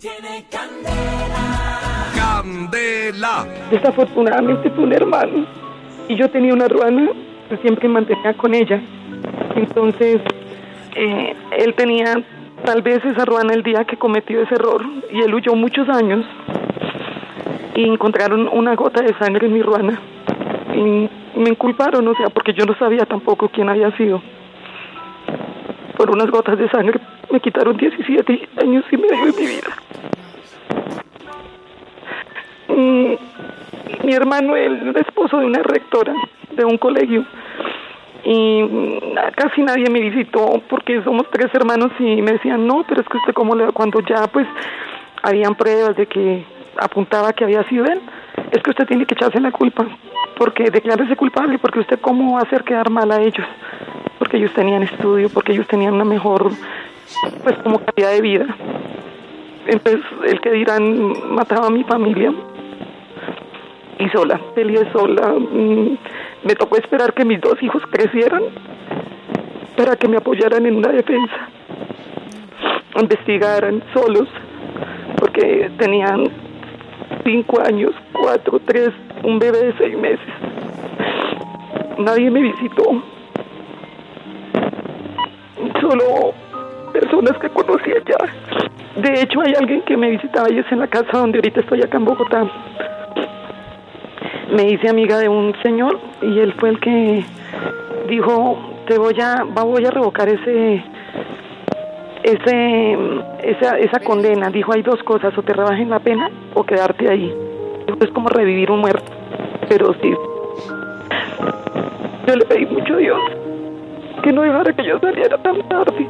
Tiene candela. Candela. Desafortunadamente fue un hermano y yo tenía una ruana que siempre mantenía con ella. Entonces, eh, él tenía tal vez esa ruana el día que cometió ese error y él huyó muchos años y encontraron una gota de sangre en mi ruana y me inculparon, o sea, porque yo no sabía tampoco quién había sido. Por unas gotas de sangre me quitaron 17 años y medio de mi vida. Mi hermano, era esposo de una rectora de un colegio y casi nadie me visitó porque somos tres hermanos y me decían, no, pero es que usted cómo le cuando ya pues habían pruebas de que apuntaba que había sido él, es que usted tiene que echarse la culpa, porque declárese culpable, porque usted cómo va a hacer quedar mal a ellos, porque ellos tenían estudio, porque ellos tenían una mejor, pues como calidad de vida. Entonces, el que dirán, mataba a mi familia, y sola, peleé sola. Mm, Me tocó esperar que mis dos hijos crecieran para que me apoyaran en una defensa, investigaran solos, porque tenían cinco años, cuatro, tres, un bebé de seis meses. Nadie me visitó, solo personas que conocía ya. De hecho, hay alguien que me visitaba y es en la casa donde ahorita estoy acá en Bogotá me hice amiga de un señor y él fue el que dijo te voy a voy a revocar ese ese esa esa condena dijo hay dos cosas o te rebajen la pena o quedarte ahí es como revivir un muerto pero sí yo le pedí mucho a Dios que no dejara que yo saliera tan tarde.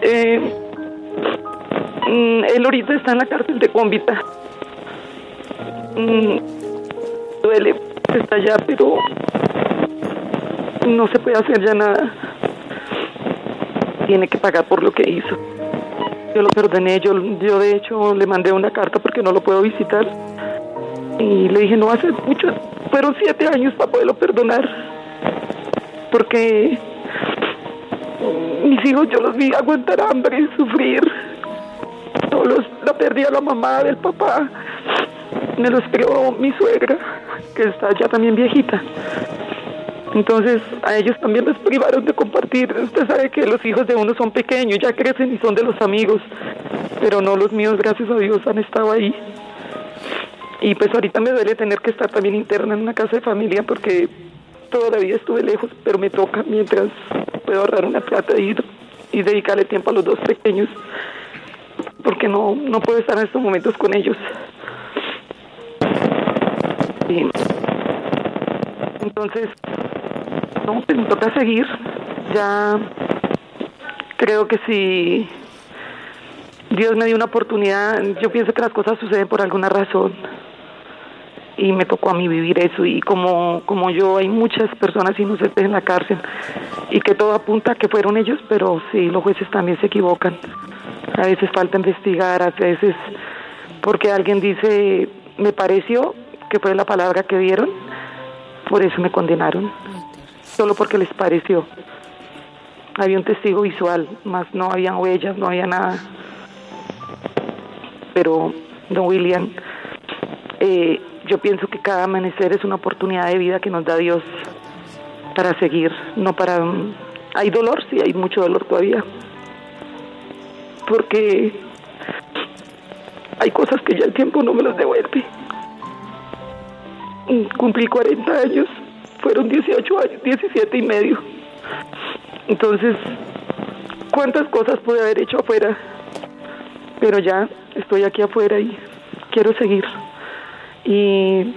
Eh, mm, él ahorita está en la cárcel de Cómbita Mm, duele, está allá, pero no se puede hacer ya nada. Tiene que pagar por lo que hizo. Yo lo perdoné, yo, yo de hecho le mandé una carta porque no lo puedo visitar. Y le dije, no hace mucho, fueron siete años para poderlo perdonar. Porque mis hijos yo los vi aguantar hambre y sufrir. Solos, la perdí a la mamá del papá me los crió mi suegra, que está ya también viejita. Entonces a ellos también les privaron de compartir. Usted sabe que los hijos de uno son pequeños, ya crecen y son de los amigos, pero no los míos, gracias a Dios, han estado ahí. Y pues ahorita me duele tener que estar también interna en una casa de familia porque toda la vida estuve lejos, pero me toca mientras puedo ahorrar una plata y, y dedicarle tiempo a los dos pequeños, porque no, no puedo estar en estos momentos con ellos. Entonces, no, pues me toca seguir. Ya creo que si Dios me dio una oportunidad, yo pienso que las cosas suceden por alguna razón. Y me tocó a mí vivir eso. Y como, como yo, hay muchas personas inocentes en la cárcel. Y que todo apunta a que fueron ellos, pero sí, los jueces también se equivocan. A veces falta investigar, a veces porque alguien dice, me pareció, que fue la palabra que dieron, por eso me condenaron, solo porque les pareció. Había un testigo visual, más no había huellas, no había nada. Pero, don William, eh, yo pienso que cada amanecer es una oportunidad de vida que nos da Dios para seguir, no para... Hay dolor, sí, hay mucho dolor todavía. Porque hay cosas que ya el tiempo no me las devuelve. Cumplí 40 años, fueron 18 años, 17 y medio. Entonces, ¿cuántas cosas pude haber hecho afuera? Pero ya estoy aquí afuera y quiero seguir. Y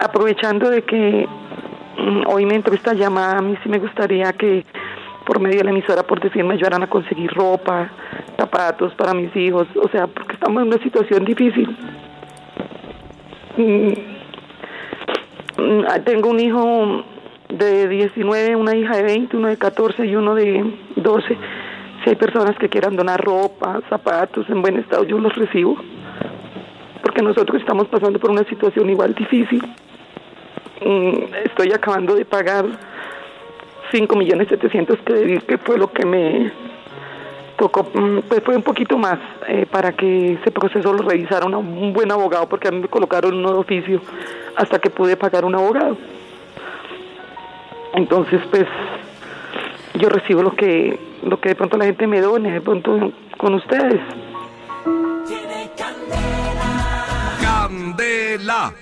aprovechando de que mm, hoy me entró esta llamada, a mí sí me gustaría que por medio de la emisora, por decir, me ayudaran a conseguir ropa, zapatos para mis hijos, o sea, porque estamos en una situación difícil. Mm, Tengo un hijo de 19, una hija de 20, uno de 14 y uno de 12. Si hay personas que quieran donar ropa, zapatos en buen estado, yo los recibo. Porque nosotros estamos pasando por una situación igual difícil. Mm, Estoy acabando de pagar 5 millones 700 que que fue lo que me tocó, mm, pues fue un poquito más eh, para que ese proceso lo revisara un buen abogado, porque a mí me colocaron uno de oficio hasta que pude pagar un abogado. Entonces, pues, yo recibo lo que, lo que de pronto la gente me done, de pronto con ustedes. Candela.